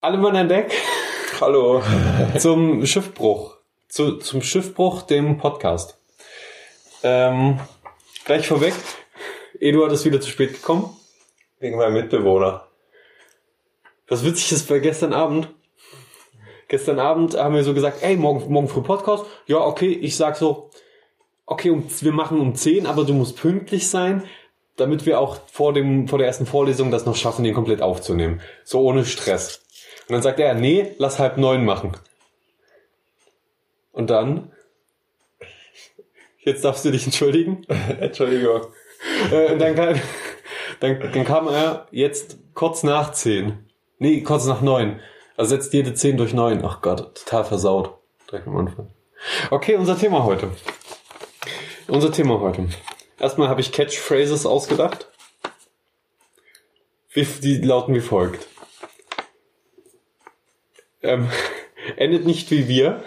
Alle Mann an Deck Hallo. zum Schiffbruch. Zu, zum Schiffbruch, dem Podcast. Ähm, gleich vorweg, Eduard ist wieder zu spät gekommen. Wegen meinem Mitbewohner. Was witzig ist, weil gestern Abend, gestern Abend haben wir so gesagt, ey, morgen, morgen früh Podcast. Ja, okay, ich sag so, okay, um, wir machen um 10, aber du musst pünktlich sein, damit wir auch vor dem, vor der ersten Vorlesung das noch schaffen, den komplett aufzunehmen. So ohne Stress. Und dann sagt er, nee, lass halb neun machen. Und dann, jetzt darfst du dich entschuldigen. Entschuldigung. Äh, und dann, kam, dann, dann kam er jetzt kurz nach zehn. Nee, kurz nach neun. Also setzt jede zehn durch neun. Ach Gott, total versaut. Direkt am Anfang. Okay, unser Thema heute. Unser Thema heute. Erstmal habe ich Catchphrases ausgedacht. Die lauten wie folgt. Ähm, endet nicht wie wir.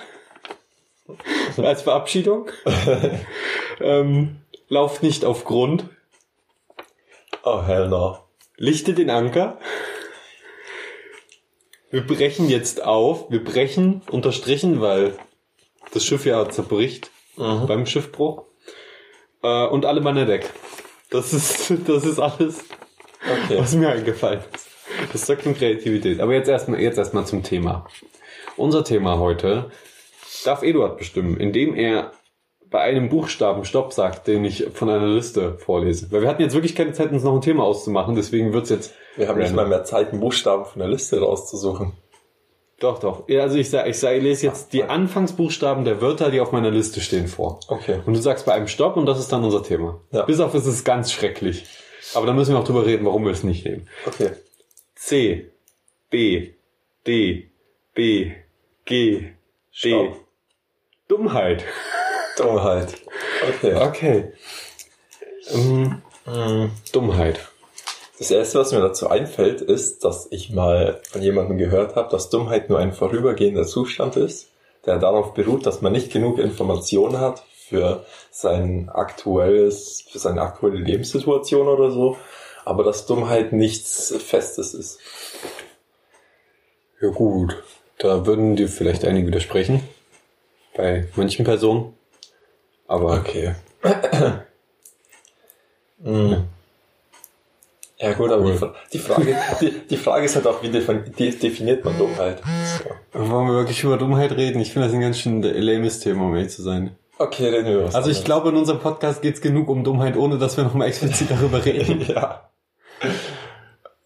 Als Verabschiedung. ähm, lauft nicht auf Grund. Oh, hell no. Lichte den Anker. Wir brechen jetzt auf. Wir brechen unterstrichen, weil das Schiff ja zerbricht beim Schiffbruch. Äh, und alle Mann an Deck. Das ist, das ist alles, Okay. was mir eingefallen ist. Das sagt um Kreativität. Aber jetzt erstmal, jetzt erstmal zum Thema. Unser Thema heute darf Eduard bestimmen, indem er bei einem Buchstaben Stopp sagt, den ich von einer Liste vorlese. Weil wir hatten jetzt wirklich keine Zeit, uns noch ein Thema auszumachen, deswegen wird's jetzt Wir haben nicht mal mehr Zeit, einen Buchstaben von der Liste rauszusuchen. Doch, doch. Ja, also ich sage, ich, sag, ich lese jetzt die Anfangsbuchstaben der Wörter, die auf meiner Liste stehen, vor. Okay. Und du sagst bei einem Stopp und das ist dann unser Thema. Ja. Bis auf es ist ganz schrecklich. Aber da müssen wir auch drüber reden, warum wir es nicht nehmen. Okay. C, B, D, B, G, D. Dummheit. Dummheit. Okay. Okay. Ähm, Mhm. Dummheit. Das erste, was mir dazu einfällt, ist, dass ich mal von jemandem gehört habe, dass Dummheit nur ein vorübergehender Zustand ist, der darauf beruht, dass man nicht genug Informationen hat für sein aktuelles, für seine aktuelle Lebenssituation oder so, aber dass Dummheit nichts Festes ist. Ja gut. Da würden dir vielleicht einige widersprechen. Bei manchen Personen. Aber Okay. Hm. Ja gut, aber die, Fra- die, Frage, die, die Frage ist halt auch, wie defin- de- definiert man Dummheit? So. wollen wir wirklich über Dummheit reden? Ich finde das ein ganz schön lames Thema, um ehrlich zu sein. Okay, reden wir was Also ich glaube, in unserem Podcast geht's genug um Dummheit, ohne dass wir nochmal explizit darüber reden. Ja.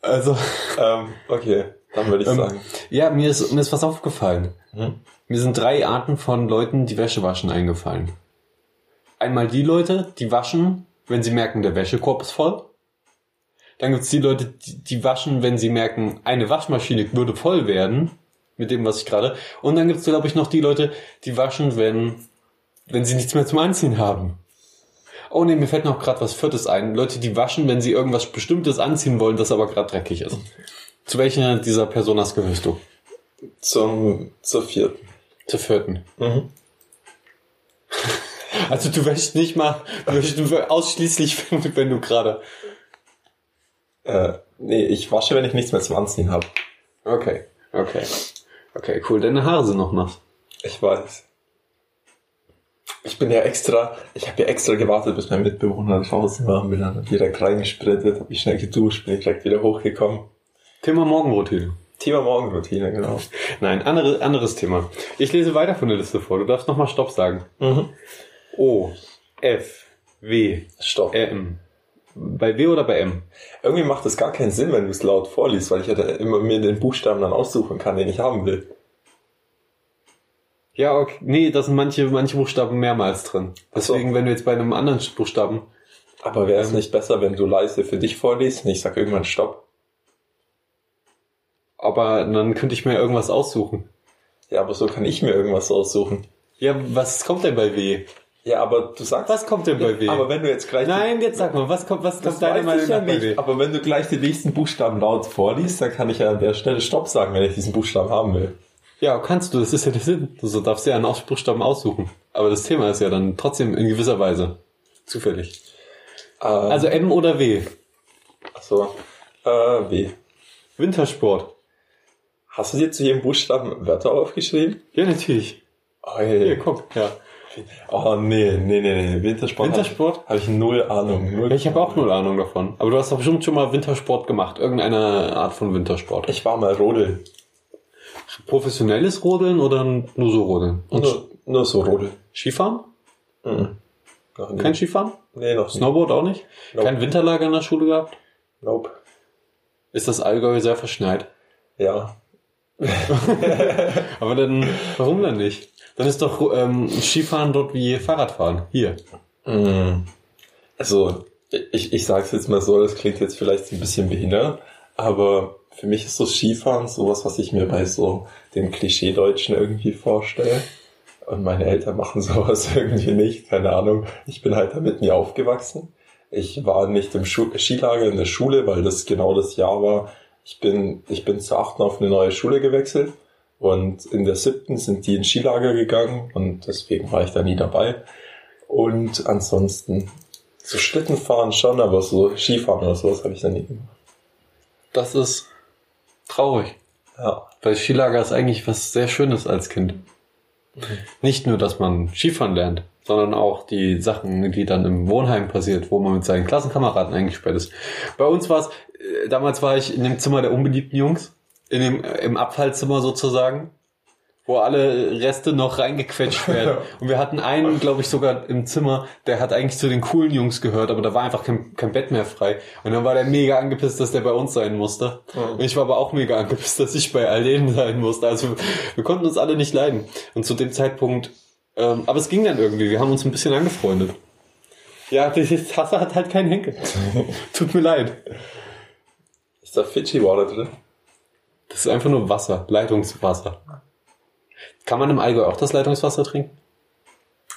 Also, Ähm, okay, dann würde ich Ähm, sagen. ja, mir ist, mir ist was aufgefallen. Hm? Mir sind drei Arten von Leuten, die Wäsche waschen, eingefallen. Einmal die Leute, die waschen, wenn sie merken, der Wäschekorb ist voll. Dann gibt's die Leute, die, die waschen, wenn sie merken, eine Waschmaschine würde voll werden, mit dem, was ich gerade. Und dann gibt's, glaube ich, noch die Leute, die waschen, wenn, wenn sie nichts mehr zum Anziehen haben. Oh nee, mir fällt noch gerade was Viertes ein. Leute, die waschen, wenn sie irgendwas Bestimmtes anziehen wollen, das aber gerade dreckig ist. Zu welcher dieser Personas gehörst du? Zum, zur vierten. Zur vierten. Mhm. Also du wäschst nicht mal, du wäschst ausschließlich, wenn, wenn du gerade. Äh, nee, ich wasche, wenn ich nichts mehr zum Anziehen habe. Okay, okay. Okay, cool. Deine Haare sind noch nass. Ich weiß. Ich bin ja extra, ich habe ja extra gewartet, bis mein Mitbewohner draußen war, bin dann direkt reingesprintet, habe mich schnell geduscht, bin direkt wieder hochgekommen. Thema Morgenroutine. Thema Morgenroutine, genau. Nein, andere, anderes Thema. Ich lese weiter von der Liste vor. Du darfst nochmal Stopp sagen. Mhm. O, F, W, Stopp. M. Bei W oder bei M? Irgendwie macht es gar keinen Sinn, wenn du es laut vorliest, weil ich ja immer mir den Buchstaben dann aussuchen kann, den ich haben will. Ja, okay. Nee, da sind manche, manche Buchstaben mehrmals drin. Deswegen, wenn du jetzt bei einem anderen Buchstaben. Aber wäre es nicht besser, wenn du leise für dich vorliest und ich sag irgendwann Stopp? Aber dann könnte ich mir irgendwas aussuchen. Ja, aber so kann ich mir irgendwas aussuchen. Ja, was kommt denn bei W? Ja, aber du sagst... Was kommt denn bei W? Aber wenn du jetzt gleich... Nein, jetzt sag mal, was kommt, was kommt deiner Meinung ja nach bei W? Aber wenn du gleich den nächsten Buchstaben laut vorliest, dann kann ich ja an der Stelle Stopp sagen, wenn ich diesen Buchstaben haben will. Ja, kannst du, das ist ja der Sinn. Du so darfst ja einen Aus- Buchstaben aussuchen. Aber das Thema ist ja dann trotzdem in gewisser Weise zufällig. Ähm, Also M oder W? Achso. Äh, W. Wintersport. Hast du dir zu jedem Buchstaben Wörter aufgeschrieben? Ja, natürlich. Oh, Hier, guck, ja. oh nee, nee, nee, nee. Wintersport. Wintersport? Habe ich null Ahnung. Null Ich habe auch null Ahnung davon. Aber du hast doch bestimmt schon mal Wintersport gemacht. Irgendeine Art von Wintersport. Ich war mal Rodel. Professionelles Rodeln oder nur so Rodeln? Und Nur, nur so Rodel. Skifahren? Mhm. Kein Skifahren? nee, noch nicht. Snowboard auch nicht? Nope. Kein Winterlager in der Schule gehabt? Nope. Ist das Allgäu sehr verschneit? Ja. Aber dann, warum dann nicht? Dann ist doch ähm, Skifahren dort wie Fahrradfahren. Hier. Mhm. Also, ich, ich sage es jetzt mal so, das klingt jetzt vielleicht ein bisschen behindert, aber für mich ist so Skifahren sowas, was ich mir bei so dem Klischee-Deutschen irgendwie vorstelle. Und meine Eltern machen sowas irgendwie nicht, keine Ahnung. Ich bin halt damit nie aufgewachsen. Ich war nicht im Schu Skilager in der Schule, weil das genau das Jahr war. Ich bin, ich bin zur achten auf eine neue Schule gewechselt und in der siebten sind die ins Skilager gegangen und deswegen war ich da nie dabei. Und ansonsten so Schlittenfahren schon, aber so Skifahren oder sowas habe ich da nie gemacht. Das ist traurig. Ja. Weil Skilager ist eigentlich was sehr Schönes als Kind. Nicht nur, dass man Skifahren lernt, sondern auch die Sachen, die dann im Wohnheim passiert, wo man mit seinen Klassenkameraden eingesperrt ist. Bei uns war es, äh, damals war ich in dem Zimmer der unbeliebten Jungs, in dem, äh, im Abfallzimmer sozusagen, wo alle Reste noch reingequetscht werden. Und wir hatten einen, glaube ich, sogar im Zimmer, der hat eigentlich zu den coolen Jungs gehört, aber da war einfach kein, kein Bett mehr frei. Und dann war der mega angepisst, dass der bei uns sein musste. Und ich war aber auch mega angepisst, dass ich bei all denen sein musste. Also wir konnten uns alle nicht leiden. Und zu dem Zeitpunkt, ähm, aber es ging dann irgendwie, wir haben uns ein bisschen angefreundet. Ja, die Tasse hat halt keinen Henkel. Tut mir leid. Ist da Fidschi Water drin? Das ist einfach nur Wasser, Leitungswasser. Kann man im Allgäu auch das Leitungswasser trinken?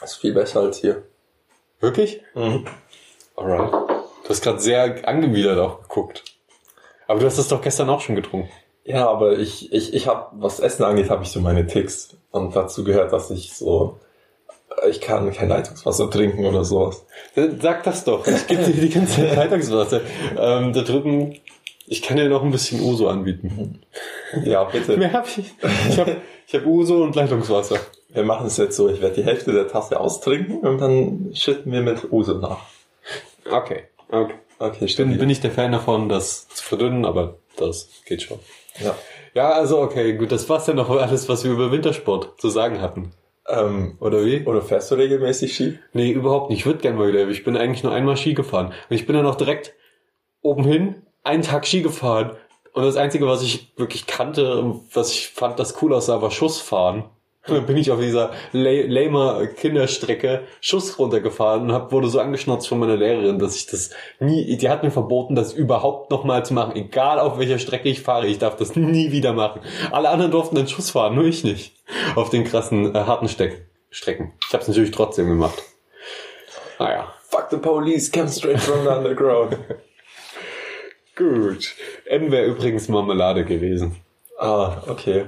ist viel besser als hier. Wirklich? Mhm. Alright. Du hast gerade sehr angewidert auch geguckt. Aber du hast das doch gestern auch schon getrunken. Ja, aber ich, ich, ich habe, was Essen angeht, habe ich so meine Ticks. Und dazu gehört, dass ich so, ich kann kein Leitungswasser trinken oder sowas. Dann Sag das doch. Ich gebe dir die ganze Zeit Leitungswasser. Ähm, da drüben, ich kann dir noch ein bisschen Uso anbieten. Ja, bitte. Mehr hab ich. Ich habe ich hab Uso und Leitungswasser. Wir machen es jetzt so, ich werde die Hälfte der Tasse austrinken und dann schütten wir mit Uso nach. Okay. Okay. Okay, Bin, stimmt. bin ich der Fan davon, das zu verdünnen, aber das geht schon. Ja. Ja, also okay, gut, das war's ja noch alles, was wir über Wintersport zu sagen hatten. Ähm, Oder wie? oder fährst du regelmäßig Ski? Nee, überhaupt nicht. Ich würde gerne mal wieder. Ich bin eigentlich nur einmal Ski gefahren. Und ich bin dann auch direkt oben hin, einen Tag Ski gefahren. Und das Einzige, was ich wirklich kannte, und was ich fand, das cool aussah, war Schussfahren. Und dann bin ich auf dieser la- lamer Kinderstrecke Schuss runtergefahren und hab, wurde so angeschnotzt von meiner Lehrerin, dass ich das nie, die hat mir verboten, das überhaupt nochmal zu machen. Egal auf welcher Strecke ich fahre, ich darf das nie wieder machen. Alle anderen durften den Schuss fahren, nur ich nicht. Auf den krassen, äh, harten Steck Strecken. Ich habe es natürlich trotzdem gemacht. Naja. Fuck the police, come straight from the underground. Gut. M wäre übrigens Marmelade gewesen. ah, okay.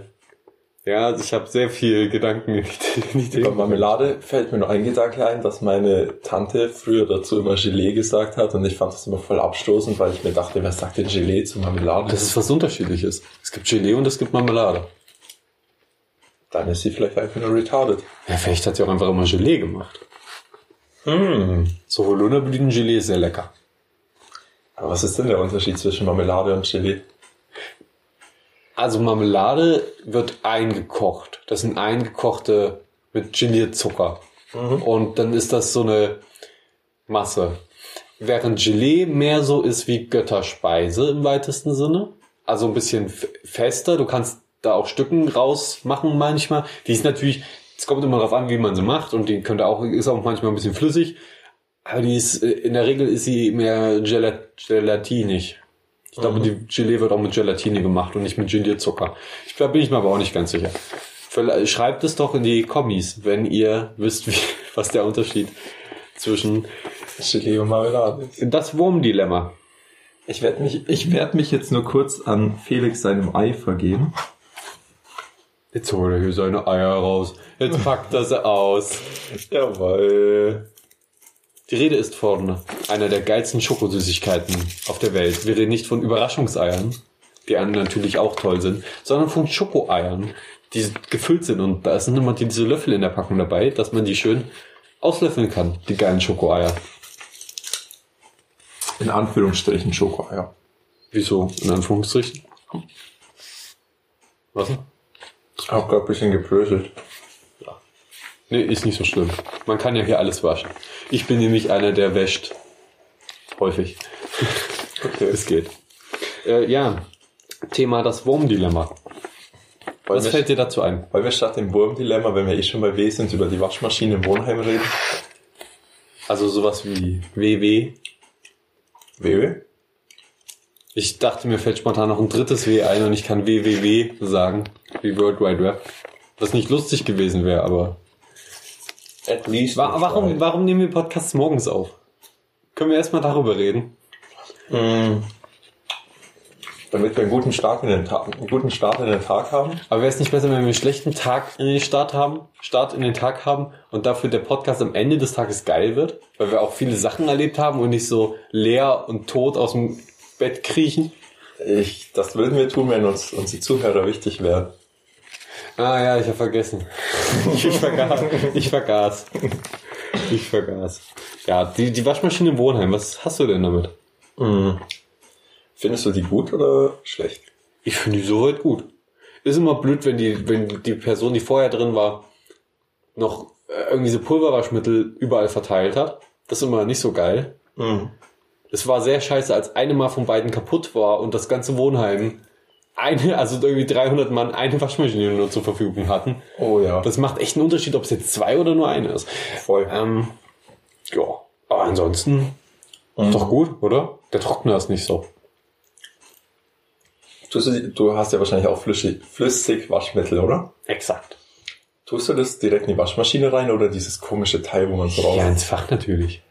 Ja, also ich habe sehr viel Gedanken in die, Über Marmelade fällt mir nur ein Gedanke ein, dass meine Tante früher dazu immer Gelee gesagt hat und ich fand das immer voll abstoßend, weil ich mir dachte, wer sagt denn Gelee zu Marmelade? Das ist was Unterschiedliches. Es gibt Gelee und es gibt Marmelade. Dann ist sie vielleicht einfach nur retarded. Ja, vielleicht hat sie auch einfach immer Gelee gemacht. Hm. So Holunderblütengelee ist sehr lecker. Aber was ist denn der Unterschied zwischen Marmelade und Gelee? Also Marmelade wird eingekocht. Das sind eingekochte mit Gelierzucker. Und dann ist das so eine Masse. Während Gelee mehr so ist wie Götterspeise im weitesten Sinne. Also ein bisschen fester. Du kannst da auch Stücken rausmachen manchmal. Die ist natürlich, es kommt immer darauf an, wie man sie macht. Und die könnte auch, ist auch manchmal ein bisschen flüssig. Aber die ist, äh, in der Regel ist sie mehr gelat gelatinig. Ich glaube, die Gelee wird auch mit Gelatine gemacht und nicht mit Gelierzucker. Ich glaube, bin ich mir aber auch nicht ganz sicher. Vielleicht- Schreibt es doch in die Kommis, wenn ihr wisst, wie, was der Unterschied zwischen Gelee und Marmelade ist. das Wurmdilemma. Ich werde mich, ich werd mich jetzt nur kurz an Felix seinem Ei vergeben. Jetzt holt er hier seine Eier raus. Jetzt packt er sie aus. Jawohl. Die Rede ist von einer der geilsten Schokosüßigkeiten auf der Welt. Wir reden nicht von Überraschungseiern, die anderen natürlich auch toll sind, sondern von Schokoeiern, die gefüllt sind und da sind immer diese Löffel in der Packung dabei, dass man die schön auslöffeln kann, die geilen Schokoeier. In Anführungsstrichen Schokoeier. Wieso? In Anführungsstrichen? Was? denn? Ich hab grad ein bisschen gebröselt. Nee, ist nicht so schlimm. Man kann ja hier alles waschen. Ich bin nämlich einer, der wäscht. Häufig. Okay. Es geht. Äh, ja, Thema das Wurmdilemma. Was fällt dir dazu ein? Wollen wir statt dem Wurmdilemma, wenn wir eh schon bei W sind, über die Waschmaschine im Wohnheim reden? Also sowas wie WW. WW? Ich dachte, mir fällt spontan noch ein drittes W ein und ich kann WWW sagen, wie World Wide Web. Was nicht lustig gewesen wäre, aber... At least. Wa warum, warum nehmen wir Podcasts morgens auf? Können wir erstmal darüber reden? Mm. Damit wir einen guten Start in den Tag, einen guten Start in den Tag haben. Aber wäre es nicht besser, wenn wir einen schlechten Tag in den Start haben, Start in den Tag haben und dafür der Podcast am Ende des Tages geil wird? Weil wir auch viele Sachen erlebt haben und nicht so leer und tot aus dem Bett kriechen? Ich, das würden wir tun, wenn uns unsere Zuhörer wichtig wären. Ah ja, ich habe vergessen. Ich vergaß. Ich vergaß. Ich vergaß. Ja, die, die Waschmaschine im Wohnheim, was hast du denn damit? Mm. Findest du die gut oder schlecht? Ich finde die soweit gut. Ist immer blöd, wenn die, wenn die Person, die vorher drin war, noch äh, irgendwie so Pulverwaschmittel überall verteilt hat. Das ist immer nicht so geil. Mm. Es war sehr scheiße, als eine mal von beiden kaputt war und das ganze Wohnheim eine, also irgendwie 300 Mann eine Waschmaschine nur zur Verfügung hatten. Oh ja. Das macht echt einen Unterschied, ob es jetzt zwei oder nur eine ist. voll. Ähm, ja, aber ansonsten ist doch gut, oder? Der Trockner ist nicht so. Tust du, du hast ja wahrscheinlich auch flüssig, flüssig Waschmittel, oder? Exakt. Tust du das direkt in die Waschmaschine rein oder dieses komische Teil, wo man so raus... Ja, ins Fach natürlich.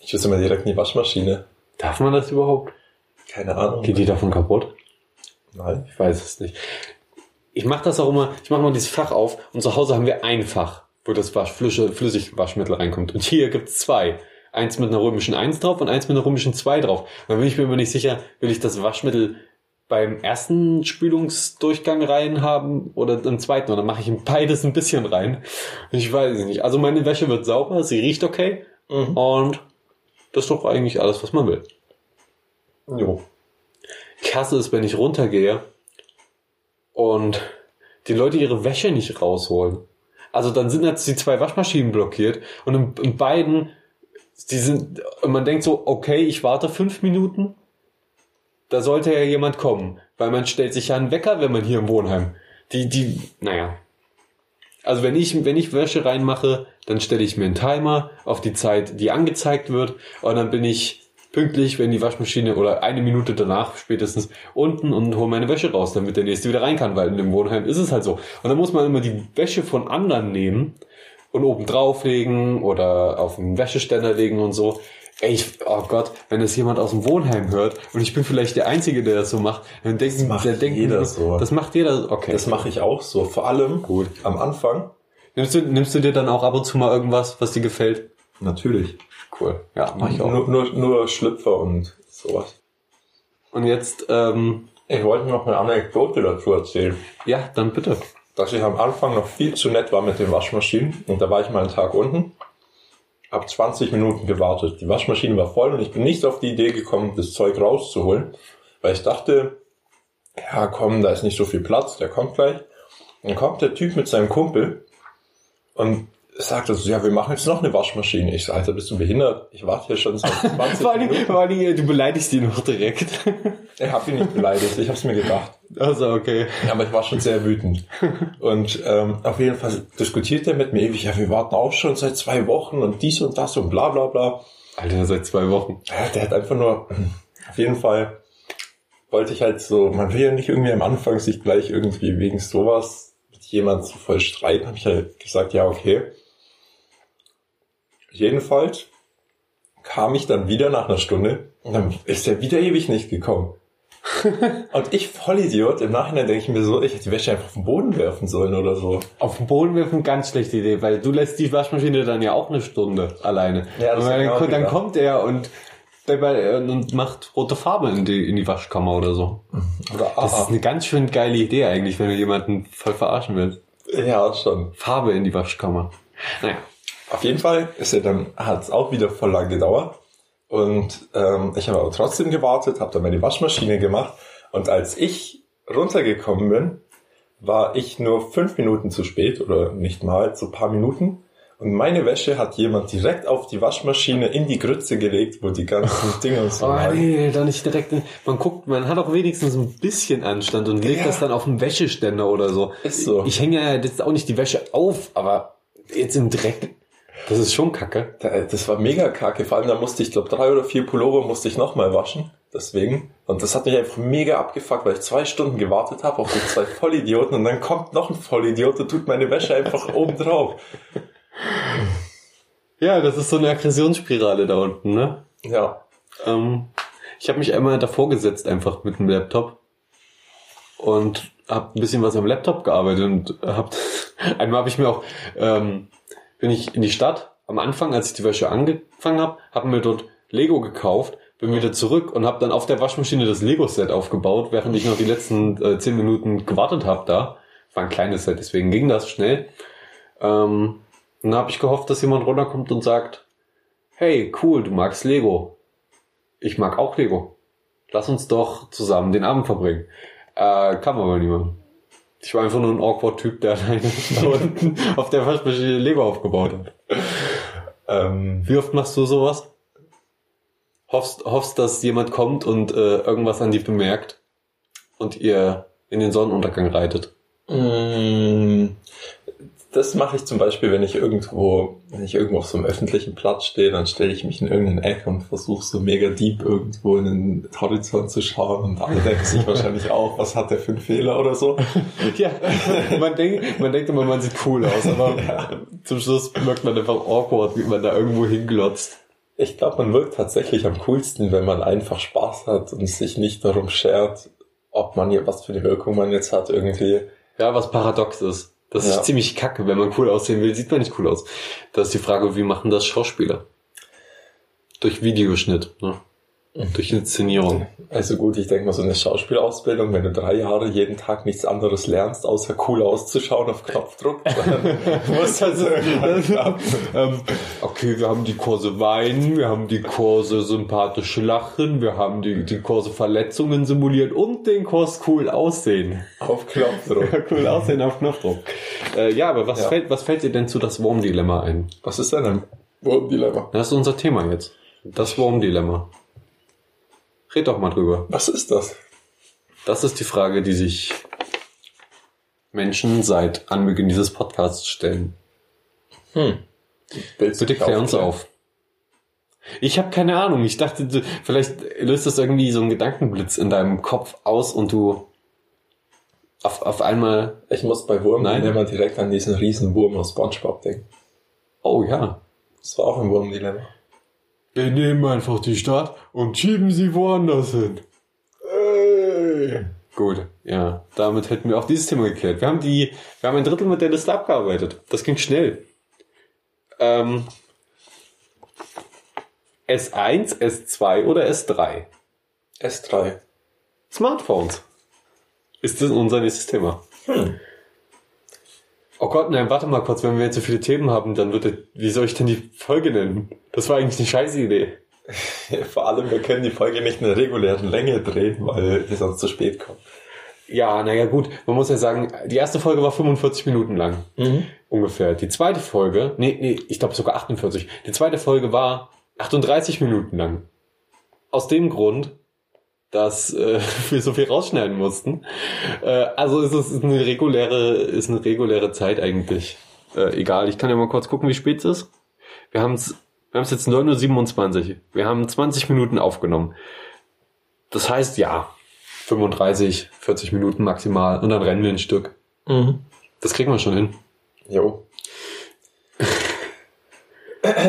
Ich tue es immer direkt in die Waschmaschine. Darf man das überhaupt? Keine Ahnung. Geht die davon kaputt? Nein. Ich weiß es nicht. Ich mache das auch immer, ich mache mal dieses Fach auf und zu Hause haben wir ein Fach, wo das Wasch, flüssig Waschmittel reinkommt. Und hier gibt's zwei. Eins mit einer römischen 1 drauf und eins mit einer römischen 2 drauf. Und dann bin ich mir immer nicht sicher, will ich das Waschmittel beim ersten Spülungsdurchgang rein haben oder im zweiten. Und dann mache ich beides ein bisschen rein. Ich weiß es nicht. Also meine Wäsche wird sauber, sie riecht okay. Mhm. Und das ist doch eigentlich alles, was man will. Jo. Klasse ist, wenn ich runtergehe und die Leute ihre Wäsche nicht rausholen. Also dann sind jetzt die zwei Waschmaschinen blockiert und in, in beiden, die sind, und man denkt so, okay, ich warte fünf Minuten, da sollte ja jemand kommen, weil man stellt sich ja einen Wecker, wenn man hier im Wohnheim. Die, die, naja. Also wenn ich, wenn ich Wäsche reinmache, dann stelle ich mir einen Timer auf die Zeit, die angezeigt wird, und dann bin ich pünktlich, wenn die Waschmaschine oder eine Minute danach spätestens unten und hole meine Wäsche raus, damit der nächste wieder rein kann, weil in dem Wohnheim ist es halt so. Und dann muss man immer die Wäsche von anderen nehmen und oben drauflegen oder auf den Wäscheständer legen und so. Ey, ich, oh Gott, wenn das jemand aus dem Wohnheim hört und ich bin vielleicht der Einzige, der das so macht, dann denken, macht der denkt, jeder so. Das macht jeder, okay. Das mache ich auch so. Vor allem Gut. am Anfang. Nimmst du, nimmst du dir dann auch ab und zu mal irgendwas, was dir gefällt? Natürlich. Cool. Ja, mach ich auch. Nur, nur, nur Schlüpfer und sowas. Und jetzt, ähm, Ich wollte noch eine Anekdote dazu erzählen. ja, dann bitte. Dass ich am Anfang noch viel zu nett war mit den Waschmaschinen. Und da war ich mal einen Tag unten. Hab 20 Minuten gewartet. Die Waschmaschine war voll und ich bin nicht auf die Idee gekommen, das Zeug rauszuholen. Weil ich dachte, ja komm, da ist nicht so viel Platz, der kommt gleich. Dann kommt der Typ mit seinem Kumpel und sagt so, ja, wir machen jetzt noch eine Waschmaschine. Ich so, Alter, bist du behindert? Ich warte hier schon seit 20 Vor allem, Minuten. vor allem, du beleidigst die noch direkt. Ich hab ihn nicht beleidigt, ich hab's mir gedacht. Also, okay. Ja, aber ich war schon sehr wütend. Und ähm, auf jeden Fall diskutiert er mit mir ewig, ja, wir warten auch schon seit zwei Wochen und dies und das und bla bla bla. Alter, seit zwei Wochen. Ja, der hat einfach nur, auf jeden Fall wollte ich halt so, man will ja nicht irgendwie am Anfang sich gleich irgendwie wegen sowas mit jemandem so voll streiten, habe ich halt gesagt, ja, okay. Jedenfalls kam ich dann wieder nach einer Stunde und dann ist er wieder ewig nicht gekommen. und ich Vollidiot, im Nachhinein denke ich mir so, ich hätte die Wäsche einfach auf den Boden werfen sollen oder so. Auf den Boden werfen, ganz schlechte Idee, weil du lässt die Waschmaschine dann ja auch eine Stunde alleine. Ja, das und dann, auch dann gedacht. kommt er und äh, und macht rote Farbe in die, in die Waschkammer oder so. Oder Das ist eine ganz schön geile Idee eigentlich, wenn du jemanden voll verarschen willst. Ja, schon. Farbe in die Waschkammer. Naja. Auf jeden Fall ist er dann, hat es auch wieder voll lang gedauert. Und ähm, ich habe aber trotzdem gewartet, habe dann meine Waschmaschine gemacht. Und als ich runtergekommen bin, war ich nur fünf Minuten zu spät oder nicht mal, so ein paar Minuten. Und meine Wäsche hat jemand direkt auf die Waschmaschine in die Grütze gelegt, wo die ganzen Dinge und so Oh lagen. nee, da nicht direkt. In, man guckt, man hat auch wenigstens ein bisschen Anstand und legt Ja. das dann auf einen Wäscheständer oder so. Ist so. Ich hänge ja jetzt auch nicht die Wäsche auf, aber jetzt im Dreck. Das ist schon kacke. Da- Das war mega kacke. Vor allem, da musste ich, glaube drei oder vier Pullover musste ich nochmal waschen. Deswegen. Und das hat mich einfach mega abgefuckt, weil ich zwei Stunden gewartet habe auf die zwei Vollidioten und dann kommt noch ein Vollidiot und tut meine Wäsche einfach oben drauf. Ja, das ist so eine Aggressionsspirale da unten, ne? Ja. Ähm, ich habe mich einmal davor gesetzt, einfach mit dem Laptop und habe ein bisschen was am Laptop gearbeitet und hab einmal habe ich mir auch ähm, bin ich in die Stadt am Anfang, als ich die Wäsche angefangen habe, habe mir dort Lego gekauft, bin wieder zurück und habe dann auf der Waschmaschine das Lego-Set aufgebaut, während ich noch die letzten äh, zehn Minuten gewartet habe da. War ein kleines Set, deswegen ging das schnell. Ähm, dann habe ich gehofft, dass jemand runterkommt und sagt, hey, cool, du magst Lego. Ich mag auch Lego. Lass uns doch zusammen den Abend verbringen. Äh, kam aber niemand. Ich war einfach nur ein awkward Typ, der alleine da auf der Waschmaschine Lego aufgebaut hat. Ähm, Wie oft machst du sowas? Hoffst, hoffst, dass jemand kommt und äh, irgendwas an dir bemerkt und ihr in den Sonnenuntergang reitet. mm, das mache ich zum Beispiel, wenn ich irgendwo, wenn ich irgendwo auf so einem öffentlichen Platz stehe, dann stelle ich mich in irgendeine Ecke und versuche so mega deep irgendwo in den Horizont zu schauen und alle denken sich wahrscheinlich auch, was hat der für einen Fehler oder so. Ja, man denkt, man denkt immer, man sieht cool aus, aber zum Schluss wirkt man einfach awkward, wie man da irgendwo hinglotzt. Ich glaube, man wirkt tatsächlich am coolsten, wenn man einfach Spaß hat und sich nicht darum schert, ob man hier was für eine Wirkung man jetzt hat irgendwie. Ja, was paradox ist. Das Ja. ist ziemlich kacke. Wenn man cool aussehen will, sieht man nicht cool aus. Das ist die Frage, wie machen das Schauspieler? Durch Videoschnitt, ne? Durch Inszenierung. Also gut, ich denke mal so eine Schauspielausbildung, wenn du drei Jahre jeden Tag nichts anderes lernst, außer cool auszuschauen auf Knopfdruck, dann muss das irgendwann klappen. ähm, okay, wir haben die Kurse Weinen, wir haben die Kurse sympathisch lachen, wir haben die, die Kurse Verletzungen simuliert und den Kurs cool aussehen. Auf Knopfdruck. cool aussehen auf Knopfdruck. Äh, ja, aber was, Ja. Fällt, was fällt dir denn zu das Wurmdilemma ein? Was ist denn ein Wurmdilemma? Das ist unser Thema jetzt. Das Wurmdilemma. Red doch mal drüber. Was ist das? Das ist die Frage, die sich Menschen seit Anbeginn dieses Podcasts stellen. Hm. Willst Bitte klär uns auf. Ich habe keine Ahnung. Ich dachte, du- vielleicht löst das irgendwie so einen Gedankenblitz in deinem Kopf aus und du auf, auf einmal, Ich muss bei Wurmdilemma Nein. direkt an diesen riesen Wurm aus Spongebob denken. oh ja. Das war auch ein Wurmdilemma. Wir nehmen einfach die Stadt und schieben sie woanders hin. Ey. Gut, ja. Damit hätten wir auch dieses Thema geklärt. Wir haben die, wir haben ein Drittel mit der Liste abgearbeitet. Das ging schnell. Ähm, S1, S2 oder S3? S3. Smartphones. Ist das unser nächstes Thema? Hm. Oh Gott, nein, warte mal kurz, wenn wir jetzt so viele Themen haben, dann wird, der- wie soll ich denn die Folge nennen? Das war eigentlich eine scheiße Idee. Vor allem, wir können die Folge nicht in der regulären Länge drehen, weil wir sonst zu spät kommen. Ja, naja, gut, man muss ja sagen, die erste Folge war 45 Minuten lang. ungefähr. Die zweite Folge, nee, nee, ich glaube sogar 48. Die zweite Folge war 38 Minuten lang. Aus dem Grund, dass äh, wir so viel rausschneiden mussten. Äh, also ist es ist eine reguläre, ist eine reguläre Zeit eigentlich. Äh, egal, ich kann ja mal kurz gucken, wie spät es ist. Wir haben es wir jetzt 9.27 Uhr. Wir haben 20 Minuten aufgenommen. Das heißt, ja, 35, 40 Minuten maximal und dann rennen wir ein Stück. Mhm. Das kriegen wir schon hin. Jo.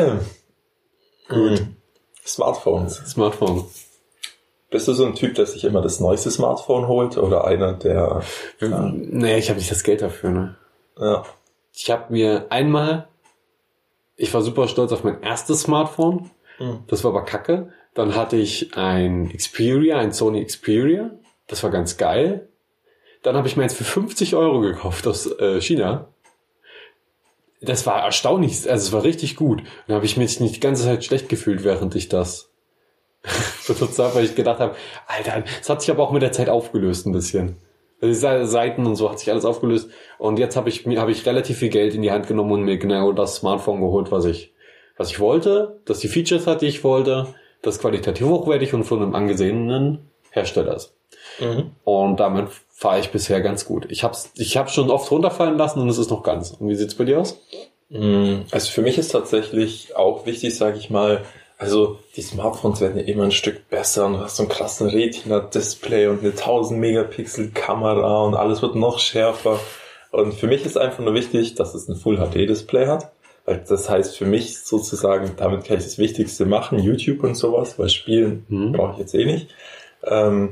Gut. Smartphones. Smartphone. Bist du so ein Typ, der sich immer das neueste Smartphone holt oder einer, der Ja. Nee, ich habe nicht das Geld dafür. Ne? ja, Ich habe mir einmal, ich war super stolz auf mein erstes Smartphone. Mhm. Das war aber kacke. Dann hatte ich ein Xperia, ein Sony Xperia. Das war ganz geil. Dann habe ich mir eins für 50 Euro gekauft aus äh, China. Das war erstaunlich, also es war richtig gut. Dann habe ich mich nicht die ganze Zeit schlecht gefühlt, während ich das benutzt habe, weil ich gedacht habe, Alter, es hat sich aber auch mit der Zeit aufgelöst ein bisschen. Also die Seiten und so hat sich alles aufgelöst. Und jetzt habe ich mir habe ich relativ viel Geld in die Hand genommen und mir genau das Smartphone geholt, was ich was ich wollte, dass die Features hat, die ich wollte, das qualitativ hochwertig und von einem angesehenen Hersteller ist. Mhm. Und damit fahre ich bisher ganz gut. Ich habe ich hab's schon oft runterfallen lassen und es ist noch ganz. Und wie sieht's bei dir aus? Mhm. Also für mich ist tatsächlich auch wichtig, sage ich mal, also die Smartphones werden ja immer ein Stück besser und du hast so einen krassen Retina-Display und eine 1000 Megapixel Kamera und alles wird noch schärfer. Und für mich ist einfach nur wichtig, dass es ein Full HD Display hat. Weil das heißt für mich sozusagen, damit kann ich das Wichtigste machen, YouTube und sowas, weil Spielen mhm. brauche ich jetzt eh nicht. Ähm,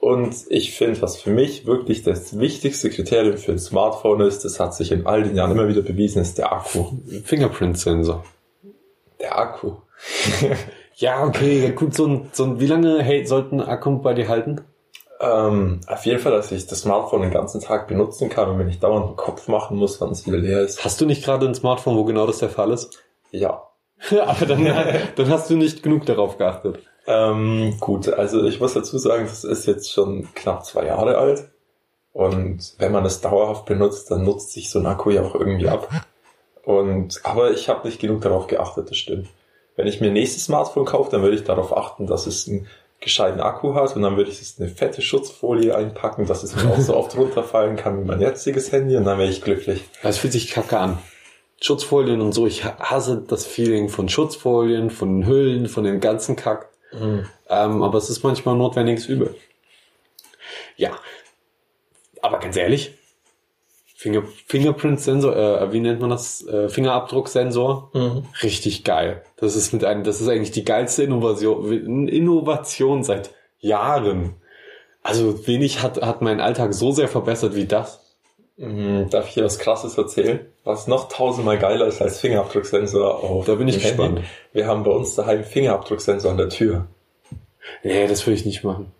und ich finde, was für mich wirklich das wichtigste Kriterium für ein Smartphone ist, das hat sich in all den Jahren immer wieder bewiesen, ist der Akku. Fingerprint-Sensor. Der Akku. Ja, okay, gut, so ein, so ein, wie lange hey, sollten Akku bei dir halten? Ähm, auf jeden Fall, dass ich das Smartphone den ganzen Tag benutzen kann und mir nicht dauernd einen Kopf machen muss, wann es wieder leer ist. Hast du nicht gerade ein Smartphone, wo genau das der Fall ist? Ja. Aber dann, dann hast du nicht genug darauf geachtet. Ähm, gut, also ich muss dazu sagen, das ist jetzt schon knapp zwei Jahre alt. Und wenn man es dauerhaft benutzt, dann nutzt sich so ein Akku ja auch irgendwie ab. Und, aber ich habe nicht genug darauf geachtet, das stimmt. Wenn ich mir ein nächstes Smartphone kaufe, dann würde ich darauf achten, dass es einen gescheiten Akku hat und dann würde ich es eine fette Schutzfolie einpacken, dass es mir auch so oft runterfallen kann wie mein jetziges Handy und dann wäre ich glücklich. Das fühlt sich kacke an. Schutzfolien und so, ich hasse das Feeling von Schutzfolien, von Hüllen, von dem ganzen Kack. Mhm. Ähm, aber es ist manchmal ein notwendiges Übel. Ja. Aber ganz ehrlich, Finger, Fingerprint-Sensor, äh, wie nennt man das? Äh, Fingerabdrucksensor. Mhm. Richtig geil. Das ist mit einem, das ist eigentlich die geilste Innovation, Innovation seit Jahren. Also wenig hat, hat mein Alltag so sehr verbessert wie das. Mhm, darf ich dir was Krasses erzählen? Was noch tausendmal geiler ist als Fingerabdrucksensor auf Da bin ich gespannt. Handy. Wir haben bei uns daheim Fingerabdrucksensor an der Tür. Nee, das will ich nicht machen.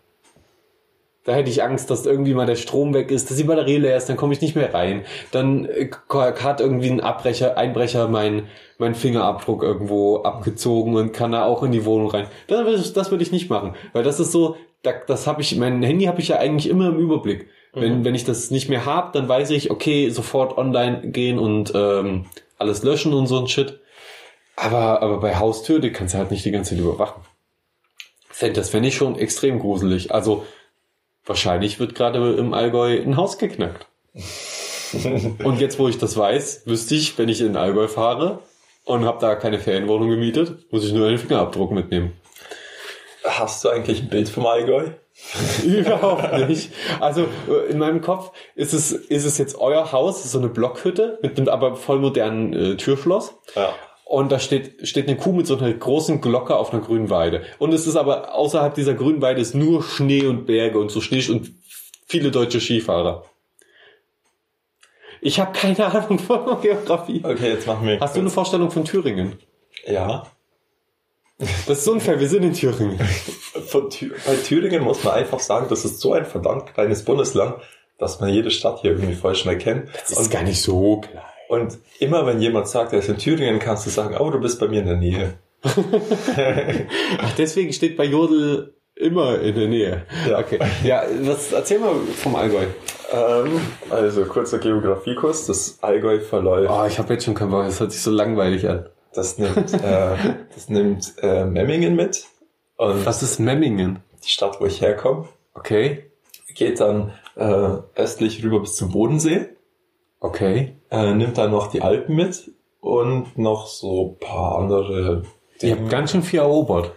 Da hätte ich Angst, dass irgendwie mal der Strom weg ist, dass die Batterie leer ist, dann komme ich nicht mehr rein. Dann äh, hat irgendwie ein Abbrecher, Einbrecher mein, mein Fingerabdruck irgendwo abgezogen und kann da auch in die Wohnung rein. Das, das würde ich nicht machen, weil das ist so, das habe ich, mein Handy habe ich ja eigentlich immer im Überblick. Wenn, mhm. wenn ich das nicht mehr habe, dann weiß ich, okay, sofort online gehen und ähm, alles löschen und so ein Shit. Aber, aber bei Haustür, die kannst du halt nicht die ganze Zeit überwachen. Das fände ich schon extrem gruselig. Also wahrscheinlich wird gerade im Allgäu ein Haus geknackt. und jetzt, wo ich das weiß, wüsste ich, wenn ich in den Allgäu fahre und habe da keine Ferienwohnung gemietet, muss ich nur einen Fingerabdruck mitnehmen. Hast du eigentlich ein Bild vom Allgäu? Überhaupt nicht. Also äh, in meinem Kopf ist es, ist es jetzt euer Haus, so eine Blockhütte mit einem aber voll modernen äh, Türschloss. Ja. Und da steht, steht eine Kuh mit so einer großen Glocke auf einer grünen Weide. Und es ist aber außerhalb dieser grünen Weide ist nur Schnee und Berge und so Schnee und viele deutsche Skifahrer. Ich habe keine Ahnung von Geografie. Okay, jetzt machen wir. Hast du eine Vorstellung von Thüringen? Ja. Das ist unfair, wir sind in Thüringen. Von Thür bei Thüringen muss man einfach sagen, das ist so ein verdammt kleines Bundesland, dass man jede Stadt hier irgendwie voll schnell kennt. Das ist und, gar nicht so klein. Und immer wenn jemand sagt, er ist in Thüringen, kannst du sagen, oh, du bist bei mir in der Nähe. Ach, deswegen steht bei Jodel immer in der Nähe. Ja. Okay. Ja, was, erzähl mal vom Allgäu. Ähm, also kurzer Geografiekurs. Das Allgäu verläuft. Oh, ich habe jetzt schon keinen Bock. Das hört sich so langweilig an. Das nimmt, äh, das nimmt äh, Memmingen mit. Und Was ist Memmingen? Die Stadt, wo ich herkomme. Okay. Geht dann äh, östlich rüber bis zum Bodensee. Okay. Äh, nimmt dann noch die Alpen mit und noch so paar andere Dinge. Ihr habt ganz schön viel erobert.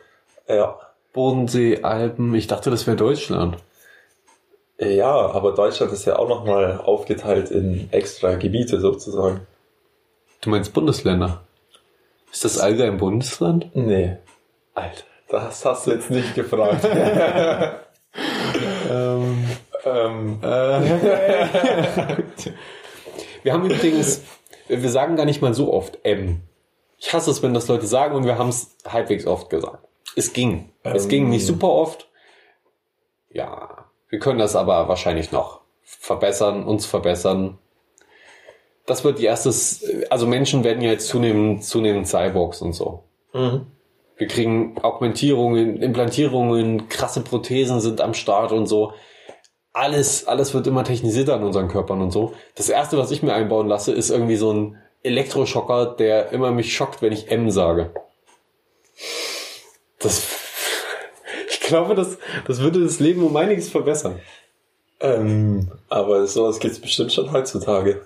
Ja. Bodensee, Alpen, ich dachte, das wäre Deutschland. Ja, aber Deutschland ist ja auch nochmal aufgeteilt in extra Gebiete sozusagen. Du meinst Bundesländer? Ist das Allgäu ein Bundesland? Nee. Alter, das hast du jetzt nicht gefragt. ähm, ähm, äh. wir haben übrigens, wir sagen gar nicht mal so oft M. Ich hasse es, wenn das Leute sagen und wir haben es halbwegs oft gesagt. Es ging. es Ähm. ging nicht super oft. Ja, wir können das aber wahrscheinlich noch verbessern, uns verbessern. Das wird die erste, also Menschen werden ja jetzt zunehmend, zunehmend Cyborgs und so. Mhm. Wir kriegen Augmentierungen, Implantierungen, krasse Prothesen sind am Start und so. Alles, alles wird immer technisierter an unseren Körpern und so. Das erste, was ich mir einbauen lasse, ist irgendwie so ein Elektroschocker, der immer mich schockt, wenn ich M sage. Das, ich glaube, das, das würde das Leben um einiges verbessern. Ähm, aber sowas gibt's bestimmt schon heutzutage.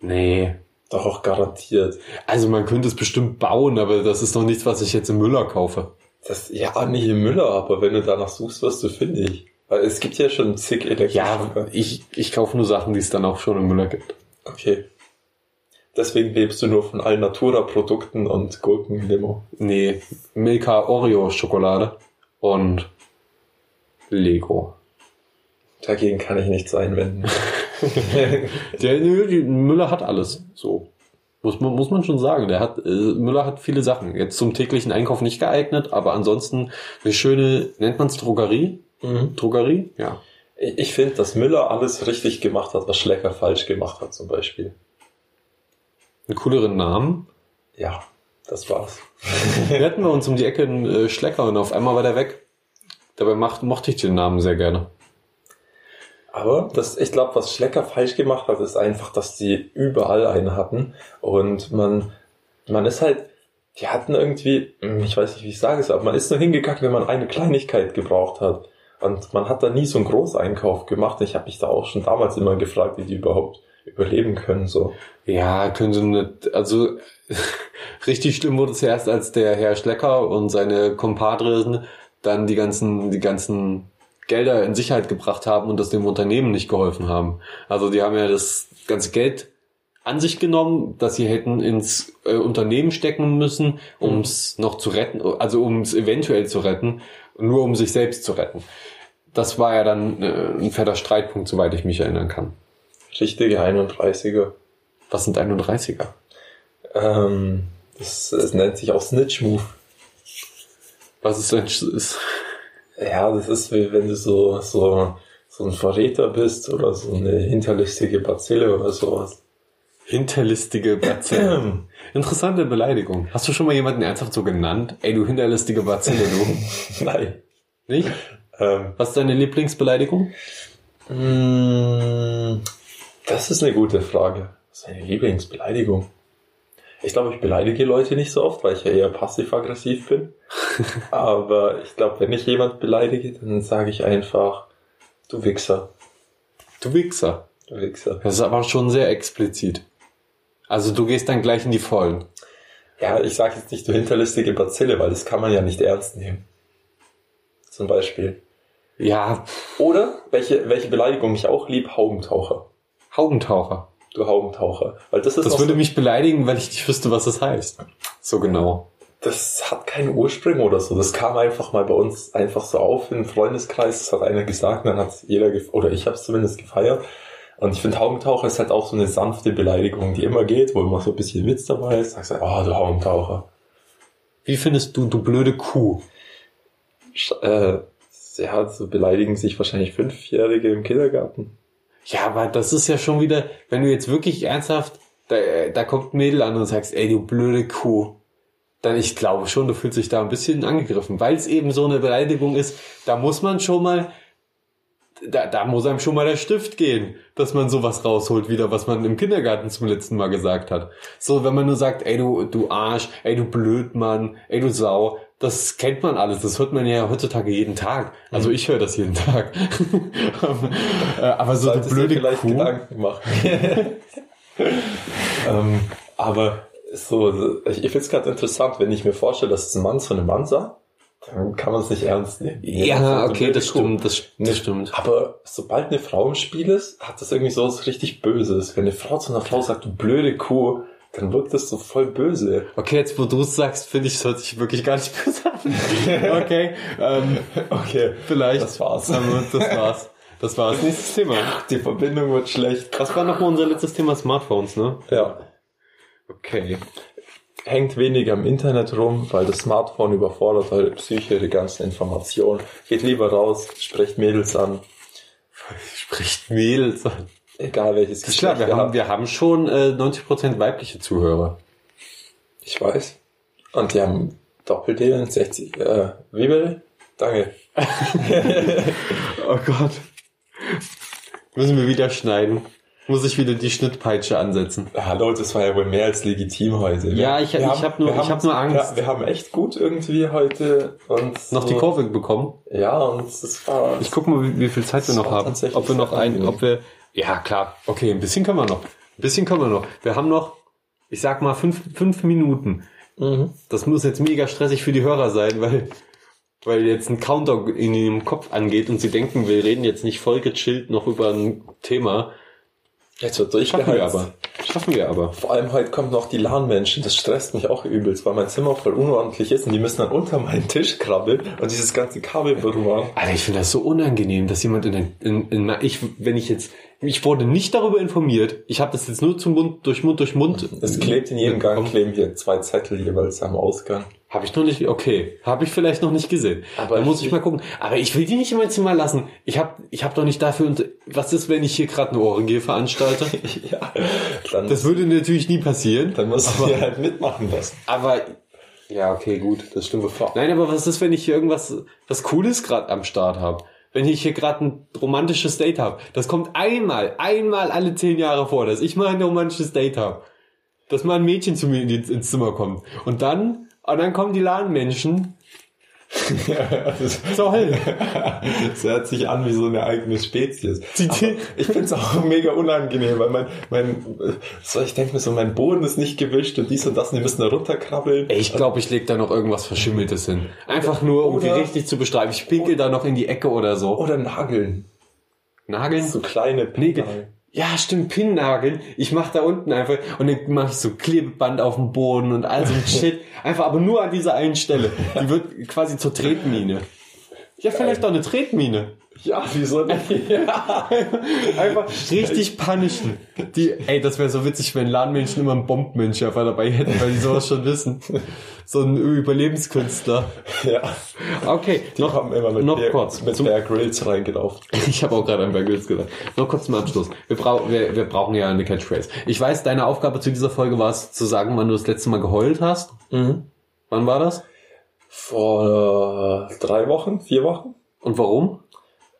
Nee. Doch auch garantiert. Also man könnte es bestimmt bauen, aber das ist noch nichts, was ich jetzt im Müller kaufe. Das, ja, nicht im Müller, aber wenn du danach suchst, wirst du fündig. Es gibt ja schon zig Ja, Elektroschocker. ich, ich kaufe nur Sachen, die es dann auch schon im Müller gibt. Okay. Deswegen lebst du nur von Alnatura-Produkten und Gurkenlimo. Nee, Milka Oreo Schokolade und Lego. Dagegen kann ich nichts einwenden. Der Müller hat alles. So. Muss man, muss man schon sagen. Der hat, äh, Müller hat viele Sachen. Jetzt zum täglichen Einkauf nicht geeignet, aber ansonsten eine schöne, nennt man es Drogerie? Mhm. Drogerie? Ja. Ich, ich finde, dass Müller alles richtig gemacht hat, was Schlecker falsch gemacht hat, zum Beispiel. Einen cooleren Namen. Ja, das war's. Wir hatten bei uns um die Ecke einen äh, Schlecker und auf einmal war der weg. Dabei macht, mochte ich den Namen sehr gerne. Aber das, ich glaube, was Schlecker falsch gemacht hat, ist einfach, dass die überall einen hatten und man, man ist halt, die hatten irgendwie, hm, ich weiß nicht, wie ich sage es, aber man ist nur hingegangen, wenn man eine Kleinigkeit gebraucht hat. Und man hat da nie so einen Großeinkauf gemacht. Ich habe mich da auch schon damals immer gefragt, wie die überhaupt überleben können. So. Ja, können sie nicht, also richtig schlimm wurde es erst, als der Herr Schlecker und seine Kompadren dann die ganzen, die ganzen Gelder in Sicherheit gebracht haben und das dem Unternehmen nicht geholfen haben. Also die haben ja das ganze Geld an sich genommen, dass sie hätten ins äh, Unternehmen stecken müssen, um es noch zu retten, also um es eventuell zu retten, nur um sich selbst zu retten. Das war ja dann äh, ein fetter Streitpunkt, soweit ich mich erinnern kann. Richtige 31er. Was sind 31er? Ähm, das, das nennt sich auch Snitch Move. Was ist ein ist? Ja, das ist wie wenn du so, so, so ein Verräter bist oder so eine hinterlistige Bazille oder sowas. Hinterlistige Bazille. Interessante Beleidigung. Hast du schon mal jemanden ernsthaft so genannt? Ey, du hinterlistige Bazille, du. Nein. Nicht? Ähm, Was ist deine Lieblingsbeleidigung? Mm, Das ist eine gute Frage. Was ist meine Lieblingsbeleidigung? Ich glaube, ich beleidige Leute nicht so oft, weil ich ja eher passiv-aggressiv bin. Aber ich glaube, wenn ich jemand beleidige, dann sage ich einfach, du Wichser, Du Wichser. du Wichser. Das ist aber schon sehr explizit. Also du gehst dann gleich in die Vollen. Ja, ich sage jetzt nicht du hinterlistige Bazille, weil das kann man ja nicht ernst nehmen. Zum Beispiel. Ja, Oder, welche, welche Beleidigung ich auch lieb, Haubentaucher. Haubentaucher. Du Haubentaucher. Weil das ist Das würde so, mich beleidigen, weil ich nicht wüsste, was das heißt. So genau. das hat keinen Ursprung oder so. Das kam einfach mal bei uns einfach so auf im Freundeskreis. Das hat einer gesagt, und dann hat jeder, oder ich habe es zumindest gefeiert. Und ich finde, Haubentaucher ist halt auch so eine sanfte Beleidigung, die immer geht, wo immer so ein bisschen Witz dabei ist. Sagst du, oh, du Haubentaucher. Wie findest du, du blöde Kuh? Sch- Äh, ja, so beleidigen sich wahrscheinlich Fünfjährige im Kindergarten. Ja, aber das ist ja schon wieder, wenn du jetzt wirklich ernsthaft, da, da kommt ein Mädel an und sagst, ey, du blöde Kuh. Dann ich glaube schon, du fühlst dich da ein bisschen angegriffen, weil es eben so eine Beleidigung ist. Da muss man schon mal, da, da muss einem schon mal der Stift gehen, dass man sowas rausholt wieder, was man im Kindergarten zum letzten Mal gesagt hat. So, wenn man nur sagt, ey, du, du Arsch, ey, du Blödmann, ey, du Sau, das kennt man alles. Das hört man ja heutzutage jeden Tag. Also ich höre das jeden Tag. Äh, Aber so, dir blöde vielleicht Kuh. Gedanken machen. ähm, aber so, ich, ich finde es gerade interessant, wenn ich mir vorstelle, dass es ein Mann zu einem Mann sagt, dann kann man es nicht ernst nehmen. Ja, so okay, das Kuh. stimmt, das, das Ne, stimmt. Aber sobald eine Frau im Spiel ist, hat das irgendwie so was richtig Böses. Wenn eine Frau zu einer Frau sagt, du blöde Kuh, dann wirkt das so voll böse. Okay, jetzt wo du es sagst, finde ich, es hört sich wirklich gar nicht böse an. Okay, ähm, Okay, vielleicht. das war's. Das war's. Das war's. Nächstes Thema. Die Verbindung wird schlecht. Was war nochmal unser letztes Thema? Smartphones, ne? Ja. Okay. hängt weniger im Internet rum, weil das Smartphone überfordert eure Psyche, die ganzen Informationen. Geht lieber raus, sprecht Mädels an. Spricht Mädels an. Egal welches Das ist klar, wir haben, wir haben schon äh, 90% weibliche Zuhörer. Ich weiß. Und die haben Doppel-D 60. Äh, wie bitte? Danke. Oh Gott. Müssen wir wieder schneiden. Muss ich wieder die Schnittpeitsche ansetzen. Hallo, das war ja wohl mehr als legitim heute. Ja, ich- Wir ich haben- hab nur- wir ich hab nur Angst. Ja, wir haben echt gut irgendwie heute und Noch die so- Kurve bekommen. Ja, und es war. Ich guck mal, wie, wie viel Zeit wir Das noch haben. Ob wir noch ein, ob wir, ja klar, okay, ein bisschen können wir noch. Ein bisschen können wir noch. Wir haben noch, ich sag mal, fünf, fünf Minuten. Mhm. Das muss jetzt mega stressig für die Hörer sein, weil, weil jetzt ein Counter in ihrem Kopf angeht und sie denken, wir reden jetzt nicht voll gechillt noch über ein Thema. Jetzt wird Schaffen wir aber. Schaffen wir aber. Vor allem heute kommt noch die LAN-Menschen. Das stresst mich auch übelst, weil mein Zimmer voll unordentlich ist und die müssen dann unter meinen Tisch krabbeln und dieses ganze Kabel berühren. Alter, ich finde das so unangenehm, dass jemand in, in, in ich, wenn ich jetzt, ich wurde nicht darüber informiert. Ich habe das jetzt nur zum Mund, durch Mund, durch Mund. Es klebt in jedem Gang, kleben hier zwei Zettel jeweils am Ausgang. Habe ich noch nicht, okay, habe ich vielleicht noch nicht gesehen. Aber da muss ich- ich mal gucken. Aber ich will die nicht in mein Zimmer lassen. Ich habe ich hab doch nicht dafür, und was ist, wenn ich hier gerade eine Orgie veranstalte? ja, dann, Das würde natürlich nie passieren. dann musst du dir halt mitmachen lassen. Aber ja, okay, gut, das stimmt. Nein, aber was ist, wenn ich hier irgendwas was Cooles gerade am Start habe? Wenn ich hier gerade ein romantisches Date habe, das kommt einmal, einmal alle zehn Jahre vor, dass ich mal ein romantisches Date habe. Dass mal ein Mädchen zu mir ins Zimmer kommt. Und dann, und dann kommen die LAN-Menschen zur Hölle. das hört sich an wie so eine eigene Spezies. Die- Aber ich finde es auch mega unangenehm, weil mein, mein, so, ich denke mir so, mein Boden ist nicht gewischt und dies und das und die müssen da runterkrabbeln. Ey, ich glaube, ich leg da noch irgendwas Verschimmeltes hin. Einfach nur, um die Oder- richtig zu beschreiben. Ich pinkel da noch in die Ecke oder so. Oder Nageln. Nageln? So kleine Nägel. Ja, stimmt, Pinnnageln. Ich mach da unten einfach und dann mache ich so Klebeband auf dem Boden und all so ein Shit. Einfach aber nur an dieser einen Stelle. Die wird quasi zur Tretmine. Ja, vielleicht doch eine Tretmine. Ja, wieso nicht? Ja. Einfach richtig punishen. Die, ey, das wäre so witzig, wenn LAN-Menschen immer einen Bombmensch einfach dabei hätten, weil die sowas schon wissen. So ein Überlebenskünstler. ja. Okay, Die noch, haben immer mit, noch Bear, kurz. mit Bear Grylls reingelaufen. ich habe auch gerade an Bear Grylls gesagt. Noch kurz zum Abschluss. Wir, brau wir, wir brauchen ja eine Catchphrase. Ich weiß, deine Aufgabe zu dieser Folge war es, zu sagen, wann du das letzte Mal geheult hast. Mhm. Wann war das? Vor äh, drei Wochen, vier Wochen. Und warum?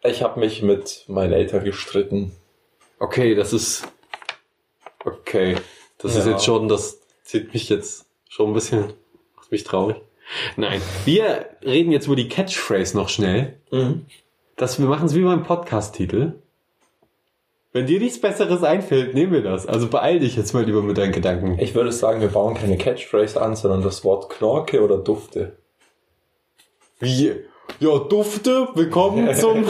Ich habe mich mit meinen Eltern gestritten. Okay, das ist... Okay, das ist Ja. jetzt schon, das zieht mich jetzt schon ein bisschen... Macht mich traurig. Nein, wir reden jetzt über die Catchphrase noch schnell. Mhm. Das, wir machen es wie beim Podcast-Titel. Wenn dir nichts Besseres einfällt, nehmen wir das. Also beeil dich jetzt mal lieber mit deinen Gedanken. Ich würde sagen, wir bauen keine Catchphrase an, sondern das Wort Knorke oder Dufte. Wie? Ja, Dufte, willkommen zum,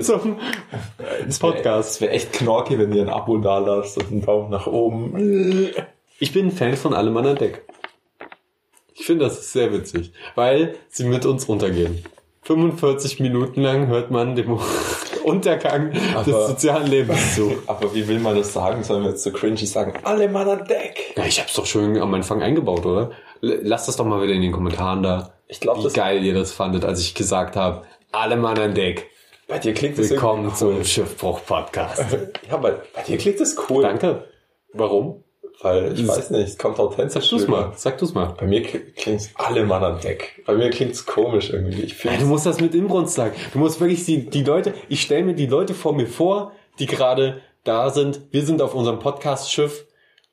zum Podcast. Es wäre echt Knorke, wenn ihr ein Abo da lasst und einen Daumen nach oben. Ich bin Fan von Allem an Deck. Ich finde, das ist sehr witzig, weil sie mit uns untergehen. 45 Minuten lang hört man dem Untergang des Aber- sozialen Lebens zu. Aber wie will man das sagen? Sollen wir jetzt so cringy sagen? Alle Mann an Deck! Ja, ich hab's doch schön am Anfang eingebaut, oder? Lasst das doch mal wieder in den Kommentaren da. Ich glaube, wie geil ihr das fandet, als ich gesagt habe, alle Mann an Deck. bei dir klingt das Willkommen zum. Schiffbruch-Podcast. Ja, bei, bei dir klingt das cool. Danke. Warum? Weil ich weiß nicht, es kommt authentisch Sag du's mal. Sag du's mal. Bei mir klingt's alle Mann an Deck. Bei mir klingt's komisch irgendwie. Ich finde du musst das mit Inbrunst sagen. Du musst wirklich die, die Leute, ich stelle mir die Leute vor mir vor, die gerade da sind. Wir sind auf unserem Podcast-Schiff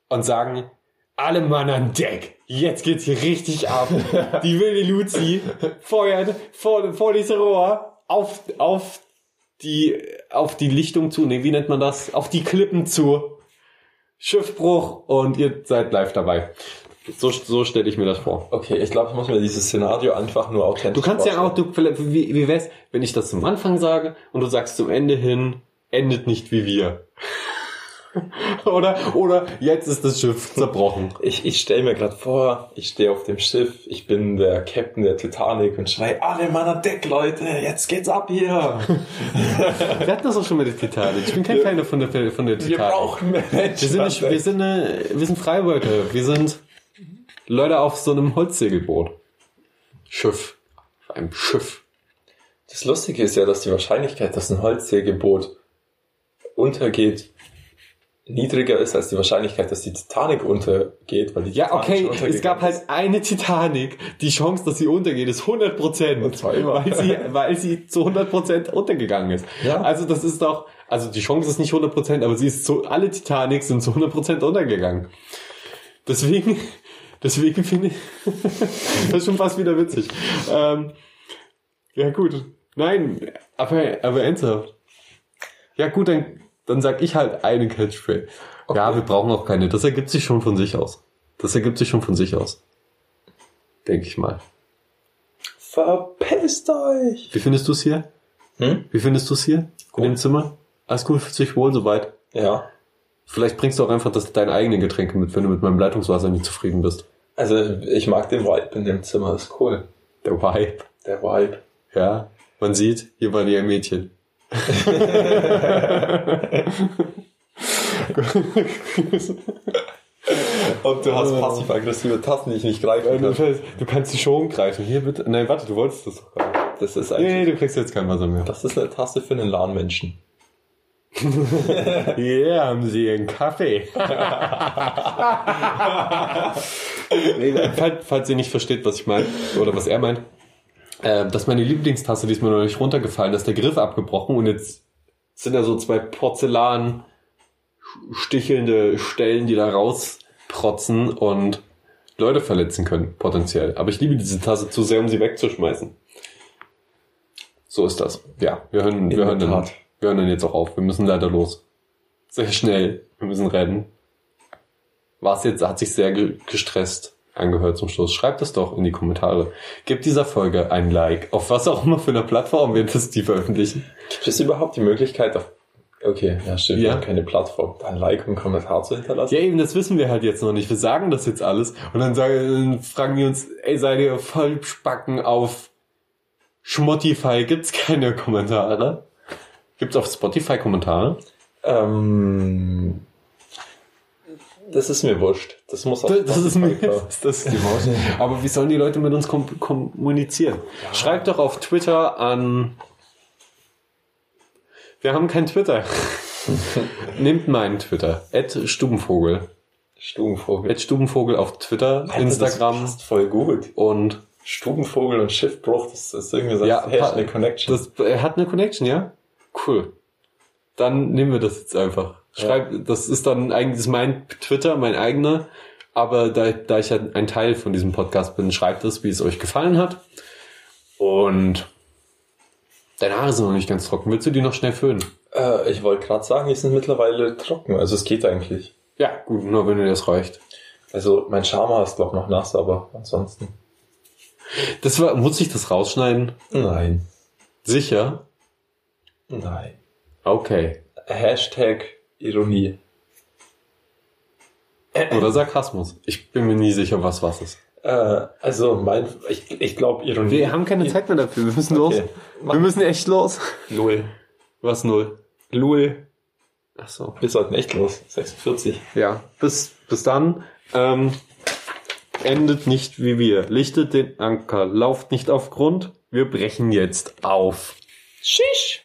und sagen, alle Mann an Deck. Jetzt geht's hier richtig ab. Die wilde Luzi feuert vor, vor dieses Rohr auf, auf die, auf die Lichtung zu. Nee, wie nennt man das? Auf die Klippen zu. Schiffbruch und ihr seid live dabei. So, so stelle ich mir das vor. Okay, ich glaube, ich muss mir dieses Szenario einfach nur authentisch Du kannst ja auch, vorstellen. du, wie, wie wär's, wenn ich das zum Anfang sage und du sagst zum Ende hin, endet nicht wie wir. oder, oder jetzt ist das Schiff zerbrochen. Ich, ich stelle mir gerade vor, ich stehe auf dem Schiff, ich bin der Captain der Titanic und schrei, alle Mann an Deck, Leute, jetzt geht's ab hier. Wir hatten das auch schon mit der Titanic. Ich bin kein Fan von der, von der Wir Titanic. brauchen mehr Menschen. Wir sind, Deck. wir sind, eine, wir sind Freiwölke. Wir sind, Leute auf so einem Holzsegelboot. Schiff. Auf einem Schiff. Das Lustige ist ja, dass die Wahrscheinlichkeit, dass ein Holzsegelboot untergeht, niedriger ist als die Wahrscheinlichkeit, dass die Titanic untergeht, weil die Ja, Titanic okay, es gab ist. halt eine Titanic. Die Chance, dass sie untergeht, ist 100 Prozent. Und zwar immer. Weil sie, weil sie zu 100 Prozent untergegangen ist. Ja. Also das ist doch, also die Chance ist nicht 100 Prozent, aber sie ist zu, alle Titanics sind zu 100 Prozent untergegangen. Deswegen, deswegen finde ich, das ist schon fast wieder witzig. Ähm, ja gut, nein, aber, aber ernsthaft. Ja gut, dann, dann sag ich halt eine Catchphrase. Ja, wir brauchen auch keine. Das ergibt sich schon von sich aus. Das ergibt sich schon von sich aus. Denke ich mal. Verpisst euch! Wie findest du es hier? Hm? Wie findest du es hier? In dem Zimmer? Alles gut, fühlt sich wohl soweit. Ja. Vielleicht bringst du auch einfach das, deine eigenen Getränke mit, wenn du mit meinem Leitungswasser nicht zufrieden bist. Also, ich mag den Vibe in dem Zimmer, ist cool. Der Vibe. Der Vibe. Ja. Man sieht, hier waren ja Mädchen. Und du hast passiv-aggressive Tasten, die ich nicht greifen Du, kann. du kannst die schon greifen. Hier bitte. Nein, warte, du wolltest das doch. Das ist Nee, eigentlich, nee, du kriegst jetzt kein Wasser mehr. das ist eine Taste für einen LAN-Menschen. Hier haben Sie einen Kaffee. nee, falls, falls ihr nicht versteht, was ich meine, oder was er meint, äh, das ist meine Lieblingstasse, die ist mir noch nicht runtergefallen, da ist der Griff abgebrochen und jetzt sind da so zwei Porzellan stichelnde Stellen, die da rausprotzen und Leute verletzen können, potenziell. Aber ich liebe diese Tasse zu sehr, um sie wegzuschmeißen. So ist das. Ja, wir hören, wir hören, dann, wir hören dann jetzt auch auf. Wir müssen leider los. Sehr schnell. Wir müssen rennen. War es jetzt, hat sich sehr ge gestresst angehört zum Schluss. Schreibt es doch in die Kommentare. Gebt dieser Folge ein Like. Auf was auch immer für einer Plattform wir das die veröffentlichen. Gibt es überhaupt die Möglichkeit, auf Okay, ja, stimmt. Ja. Wir haben keine Plattform, ein Like und einen Kommentar zu hinterlassen. Ja, eben, das wissen wir halt jetzt noch nicht. Wir sagen das jetzt alles und dann sagen, dann fragen die uns, ey, seid ihr voll Spacken auf Schmottify? Gibt's keine Kommentare? Gibt's auf Spotify Kommentare? Ähm, das ist mir wurscht. Das muss auf Das, das ist mir, das ist die Maus. Aber wie sollen die Leute mit uns kom kommunizieren? Schreibt doch auf Twitter an. Wir haben kein Twitter. Nehmt meinen Twitter. Ed Stubenvogel. Stubenvogel. Ed Stubenvogel auf Twitter, Alter, Instagram Das passt voll gut. und Stubenvogel und Schiffbruch, das ist irgendwie so Ja, pa- eine Connection. Das, er hat eine Connection, ja? Cool. Dann nehmen wir das jetzt einfach. Schreib, das ist dann eigentlich ist mein Twitter, mein eigener. Aber da, da ich ja ein Teil von diesem Podcast bin, schreibt es, wie es euch gefallen hat. Und deine Haare sind noch nicht ganz trocken. Willst du die noch schnell föhnen? äh, ich wollte gerade sagen, die sind mittlerweile trocken. Also es geht eigentlich. Ja, gut, nur wenn dir das reicht. Also mein Schamhaar ist glaube noch nass, aber ansonsten. Das war, muss ich das rausschneiden? Nein. Sicher? Nein. Okay. Hashtag Ironie. Oder Sarkasmus. Ich bin mir nie sicher, was was ist. Äh, also mein, ich, ich glaube Ironie. Wir haben keine Zeit mehr dafür. Wir müssen Okay. los. Wir müssen echt los. Null. Was null? Null. Ach so. Wir sollten echt los. 46. Ja, bis, bis dann. Ähm, endet nicht wie wir. Lichtet den Anker, lauft nicht auf Grund. Wir brechen jetzt auf. Shish!